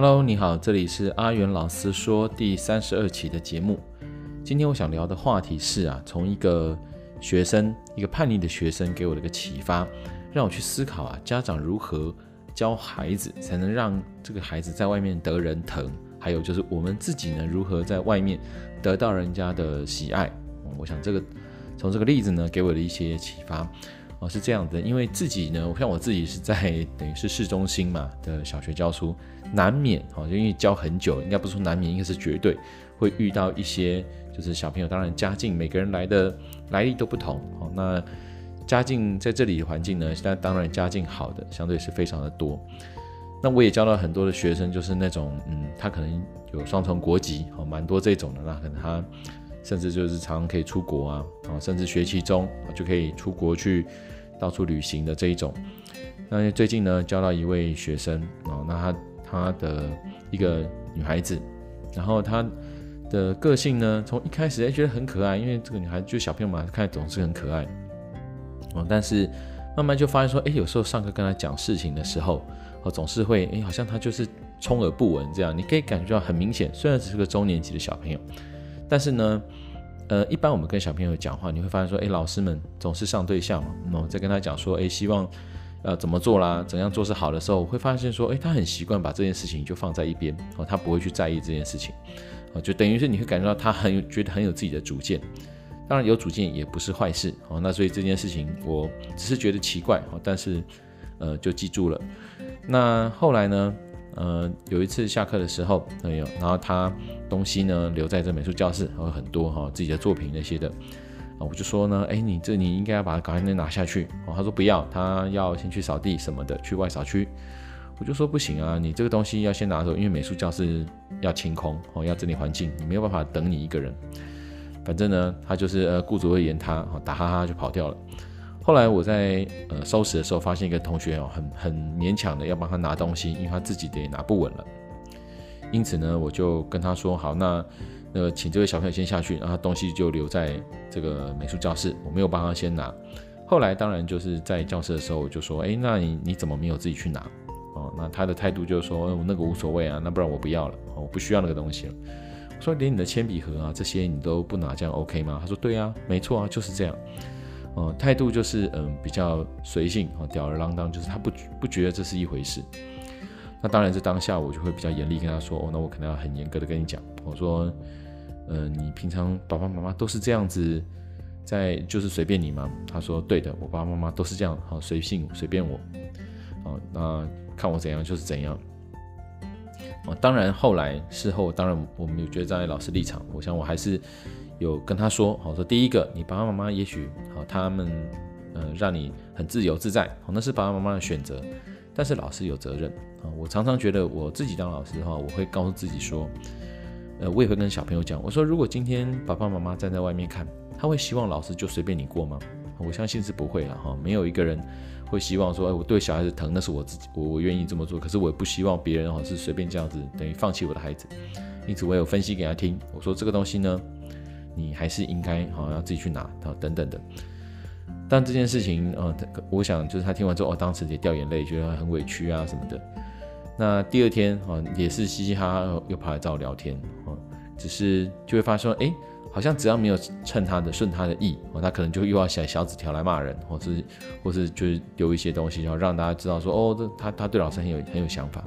Hello，你好，这里是阿元老师说第三十二期的节目。今天我想聊的话题是啊，从一个学生，一个叛逆的学生给我的一个启发，让我去思考啊，家长如何教孩子才能让这个孩子在外面得人疼，还有就是我们自己呢，如何在外面得到人家的喜爱。我想这个从这个例子呢，给我的一些启发。哦，是这样的，因为自己呢，像我自己是在等于是市中心嘛的小学教书，难免哦，就因为教很久，应该不是说难免，应该是绝对会遇到一些就是小朋友，当然家境每个人来的来历都不同哦。那家境在这里的环境呢，现在当然家境好的相对是非常的多。那我也教到很多的学生，就是那种嗯，他可能有双重国籍哦，蛮多这种的，那可能他。甚至就是常常可以出国啊，啊，甚至学期中就可以出国去到处旅行的这一种。那最近呢，教到一位学生啊，那他他的一个女孩子，然后她的个性呢，从一开始哎觉得很可爱，因为这个女孩子就小朋友嘛，看总是很可爱哦。但是慢慢就发现说，哎，有时候上课跟她讲事情的时候，哦，总是会哎，好像她就是充耳不闻这样，你可以感觉到很明显，虽然只是个中年级的小朋友。但是呢，呃，一般我们跟小朋友讲话，你会发现说，诶，老师们总是上对象嘛，那我在跟他讲说，诶，希望，呃，怎么做啦，怎样做是好的时候，会发现说，诶，他很习惯把这件事情就放在一边，哦，他不会去在意这件事情，哦，就等于是你会感觉到他很有，觉得很有自己的主见，当然有主见也不是坏事，哦，那所以这件事情我只是觉得奇怪，哦，但是，呃，就记住了。那后来呢？呃，有一次下课的时候，没有，然后他东西呢留在这美术教室，还有很多哈、自己的作品那些的，啊，我就说呢，哎，你这你应该要把它赶紧拿下去。哦，他说不要，他要先去扫地什么的，去外扫区。我就说不行啊，你这个东西要先拿走，因为美术教室要清空，哦，要整理环境，你没有办法等你一个人。反正呢，他就是呃顾左右言他，哦，打哈哈就跑掉了。后来我在呃收拾的时候，发现一个同学哦，很很勉强的要帮他拿东西，因为他自己的也拿不稳了。因此呢，我就跟他说：“好，那呃，请这位小朋友先下去，然后东西就留在这个美术教室，我没有帮他先拿。”后来当然就是在教室的时候，我就说：“哎，那你你怎么没有自己去拿？”哦，那他的态度就是说：“我那个无所谓啊，那不然我不要了，我不需要那个东西了。”说：“连你的铅笔盒啊这些你都不拿，这样 OK 吗？”他说：“对啊，没错啊，就是这样。”哦，态度就是嗯比较随性哦，吊儿郎当，就是他不不觉得这是一回事。那当然，这当下我就会比较严厉跟他说，哦，那我可能要很严格的跟你讲，我说，呃，你平常爸爸妈妈都是这样子，在就是随便你吗？他说对的，我爸爸妈妈都是这样，好随性随便我，哦，那看我怎样就是怎样。哦，当然后来事后，当然我们有觉得站在老师立场，我想我还是。有跟他说，好说第一个，你爸爸妈妈也许好，他们呃让你很自由自在，好，那是爸爸妈妈的选择，但是老师有责任啊。我常常觉得我自己当老师的话，我会告诉自己说，呃，我也会跟小朋友讲，我说如果今天爸爸妈妈站在外面看，他会希望老师就随便你过吗？我相信是不会了哈，没有一个人会希望说，哎，我对小孩子疼，那是我自己，我我愿意这么做，可是我也不希望别人哈是随便这样子，等于放弃我的孩子。因此我有分析给他听，我说这个东西呢。你还是应该好要自己去拿，等等的。但这件事情，呃，我想就是他听完之后，哦，当时也掉眼泪，觉得很委屈啊什么的。那第二天，啊，也是嘻嘻哈哈又跑来找我聊天，啊，只是就会发现说，哎，好像只要没有趁他的顺他的意，哦，他可能就又要写小纸条来骂人，或是或是就是丢一些东西，然后让大家知道说，哦，这他他对老师很有很有想法。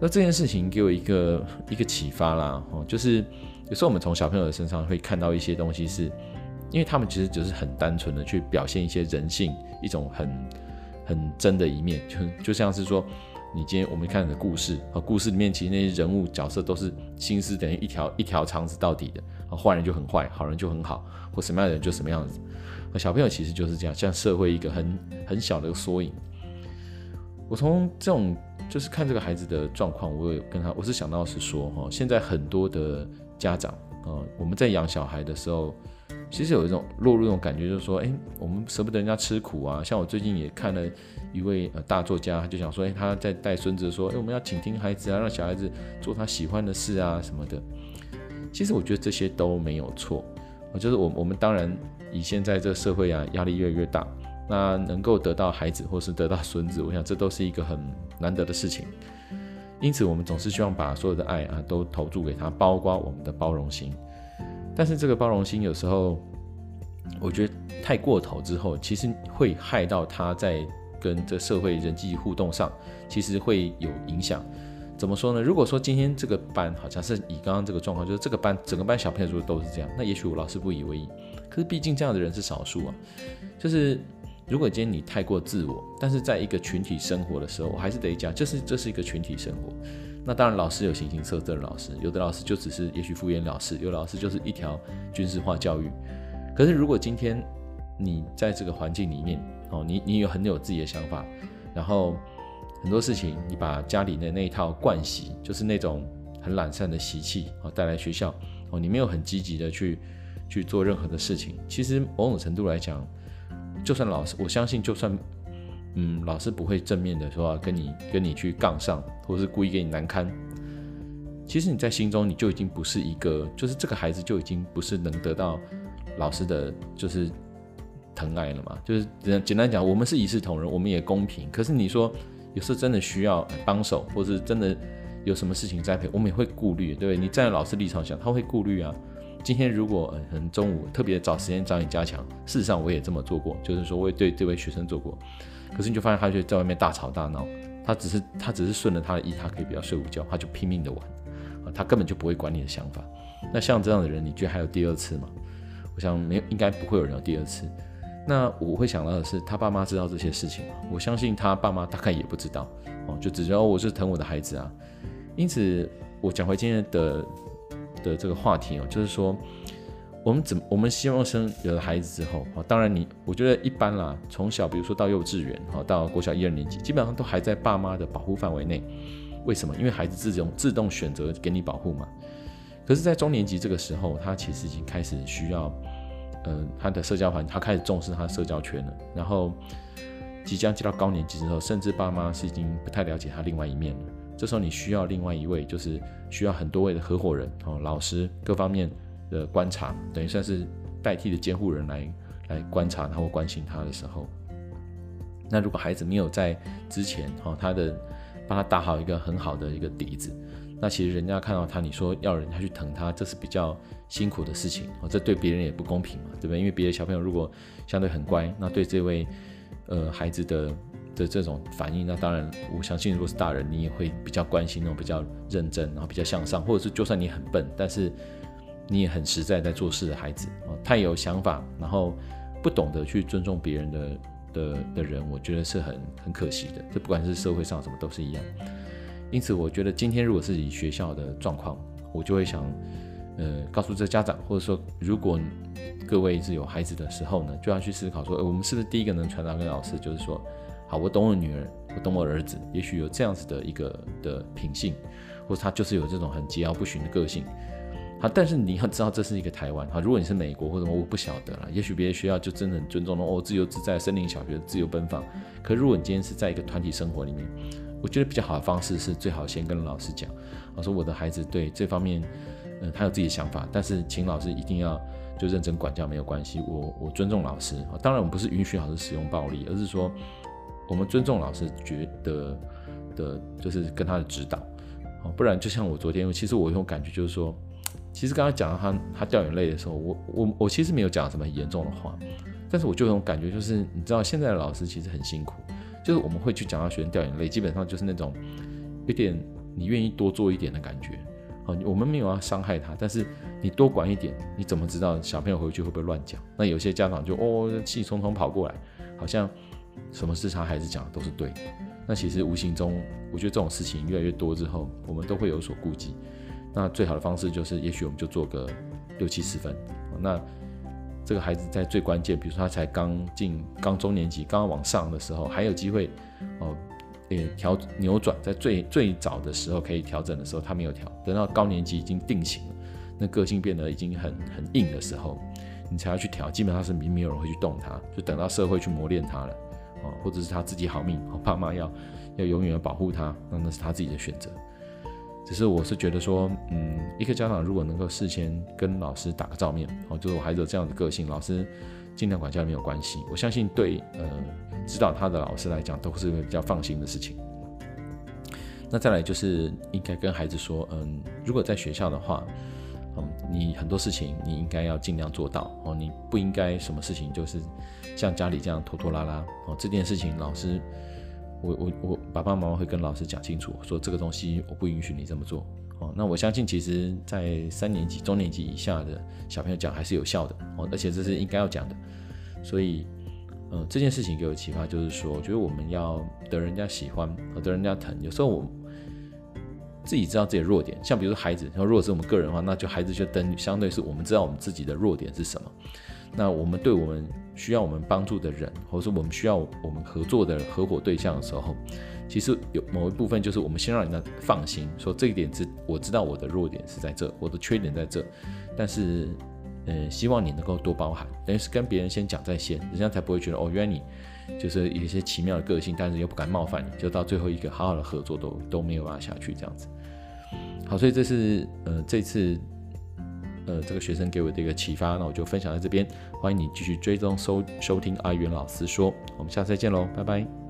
那这件事情给我一个一个启发啦，哦，就是。有时候我们从小朋友的身上会看到一些东西是，因为他们其实只是很单纯的去表现一些人性，一种很很真的一面，就就像是说，你今天我们看的故事啊，故事里面其实那些人物角色都是心思等于一条一条肠子到底的，啊，坏人就很坏，好人就很好，或什么样的人就什么样子。小朋友其实就是这样，像社会一个很很小的缩影。我从这种就是看这个孩子的状况，我有跟他，我是想到是说哈，现在很多的。家长嗯、我们在养小孩的时候，其实有一种落入一种感觉，就是说，哎，我们舍不得人家吃苦啊。像我最近也看了一位呃大作家，就想说，哎，他在带孙子说，哎，我们要倾听孩子啊，让小孩子做他喜欢的事啊什么的。其实我觉得这些都没有错，就是我我们当然以现在这个社会啊，压力越来越大，那能够得到孩子或是得到孙子，我想这都是一个很难得的事情。因此我们总是希望把所有的爱啊都投注给他，包括我们的包容心。但是这个包容心有时候，我觉得太过头之后，其实会害到他在跟这社会人际互动上，其实会有影响。怎么说呢？如果说今天这个班，好像是以刚刚这个状况，就是这个班整个班小朋友如果都是这样，那也许我老师不以为意。可是毕竟这样的人是少数啊。就是如果今天你太过自我，但是在一个群体生活的时候，我还是得讲，这是这是一个群体生活。那当然，老师有形形色色的老师，有的老师就只是也许敷衍了事，有的老师就是一条军事化教育。可是如果今天你在这个环境里面，哦，你你有很有自己的想法，然后。很多事情，你把家里的那一套惯习，就是那种很懒散的习气哦，带来学校哦，你没有很积极的去去做任何的事情。其实某种程度来讲，就算老师，我相信就算嗯，老师不会正面的说跟你跟你去杠上，或是故意给你难堪。其实你在心中你就已经不是一个，就是这个孩子就已经不是能得到老师的就是疼爱了嘛。就是简单讲，我们是一视同仁，我们也公平。可是你说。有时候真的需要帮手，或是真的有什么事情栽培，我们也会顾虑，对不对？你站在老师立场想，他会顾虑啊。今天如果可能中午特别找时间找你加强，事实上我也这么做过，就是说我也对这位学生做过。可是你就发现他就在外面大吵大闹，他只是他只是顺着他的意，他可以不要睡午觉，他就拼命的玩啊，他根本就不会管你的想法。那像这样的人，你觉得还有第二次吗？我想没有，应该不会有人有第二次。那我会想到的是，他爸妈知道这些事情吗？我相信他爸妈大概也不知道哦，就只知道我是疼我的孩子啊。因此，我讲回今天的的这个话题哦，就是说，我们怎我们希望生有了孩子之后啊，当然你我觉得一般啦，从小比如说到幼稚园哈，到国小一二年级，基本上都还在爸妈的保护范围内。为什么？因为孩子自动自动选择给你保护嘛。可是，在中年级这个时候，他其实已经开始需要。嗯、他的社交环，他开始重视他的社交圈了。然后即将进到高年级之后，甚至爸妈是已经不太了解他另外一面了。这时候你需要另外一位，就是需要很多位的合伙人哦，老师各方面的观察，等于算是代替的监护人来来观察他或关心他的时候。那如果孩子没有在之前哦，他的帮他打好一个很好的一个底子。那其实人家看到他，你说要人家去疼他，这是比较辛苦的事情哦，这对别人也不公平嘛，对不对？因为别的小朋友如果相对很乖，那对这位呃孩子的的这种反应，那当然我相信，如果是大人，你也会比较关心那种比较认真，然后比较向上，或者是就算你很笨，但是你也很实在在做事的孩子哦，太有想法，然后不懂得去尊重别人的的的人，我觉得是很很可惜的。这不管是社会上什么都是一样。因此，我觉得今天如果是以学校的状况，我就会想，呃，告诉这家长，或者说，如果各位是有孩子的时候呢，就要去思考说，呃，我们是不是第一个能传达给老师，就是说，好，我懂我女儿，我懂我儿子，也许有这样子的一个的品性，或者他就是有这种很桀骜不驯的个性，好，但是你要知道这是一个台湾，好，如果你是美国或者我不晓得了，也许别的学校就真的很尊重哦，自由自在，森林小学自由奔放，可如果你今天是在一个团体生活里面。我觉得比较好的方式是最好先跟老师讲，我说我的孩子对这方面，嗯，他有自己的想法，但是请老师一定要就认真管教没有关系，我我尊重老师，当然我们不是允许老师使用暴力，而是说我们尊重老师觉得的，就是跟他的指导，不然就像我昨天，其实我有种感觉就是说，其实刚才讲到他他掉眼泪的时候，我我我其实没有讲什么严重的话，但是我就有种感觉就是，你知道现在的老师其实很辛苦。就是我们会去讲到学生掉眼泪，基本上就是那种有点你愿意多做一点的感觉。好，我们没有要伤害他，但是你多管一点，你怎么知道小朋友回去会不会乱讲？那有些家长就哦气冲冲跑过来，好像什么事他孩子讲的都是对的。那其实无形中，我觉得这种事情越来越多之后，我们都会有所顾忌。那最好的方式就是，也许我们就做个六七十分。那这个孩子在最关键，比如说他才刚进刚中年级，刚刚往上的时候，还有机会哦，也调扭转，在最最早的时候可以调整的时候，他没有调，等到高年级已经定型了，那个性变得已经很很硬的时候，你才要去调，基本上是没有人会去动他，就等到社会去磨练他了，哦，或者是他自己好命，爸妈要要永远要保护他，那那是他自己的选择。只是我是觉得说，嗯，一个家长如果能够事先跟老师打个照面，哦，就是我孩子有这样的个性，老师尽量管教没有关系。我相信对呃指导他的老师来讲，都是比较放心的事情。那再来就是应该跟孩子说，嗯，如果在学校的话，你很多事情你应该要尽量做到哦，你不应该什么事情就是像家里这样拖拖拉拉哦。这件事情老师，我我我爸爸妈妈会跟老师讲清楚，说这个东西我不允许你这么做哦。那我相信，其实，在三年级、中年级以下的小朋友讲还是有效的哦，而且这是应该要讲的。所以，嗯，这件事情给我启发，就是说，我觉得我们要得人家喜欢得人家疼，有时候我。自己知道自己的弱点，像比如说孩子，然后如果是我们个人的话，那就孩子就等于相对是我们知道我们自己的弱点是什么。那我们对我们需要我们帮助的人，或者说我们需要我们合作的合伙对象的时候，其实有某一部分就是我们先让人家放心，说这一点是我知道我的弱点是在这，我的缺点在这，但是，嗯，希望你能够多包涵，等于是跟别人先讲在先，人家才不会觉得哦，原来你。就是有一些奇妙的个性，但是又不敢冒犯你，就到最后一个好好的合作都都没有办法下去这样子。好，所以这是呃这次呃这个学生给我的一个启发，那我就分享在这边，欢迎你继续追踪收收听阿元老师说，我们下次再见喽，拜拜。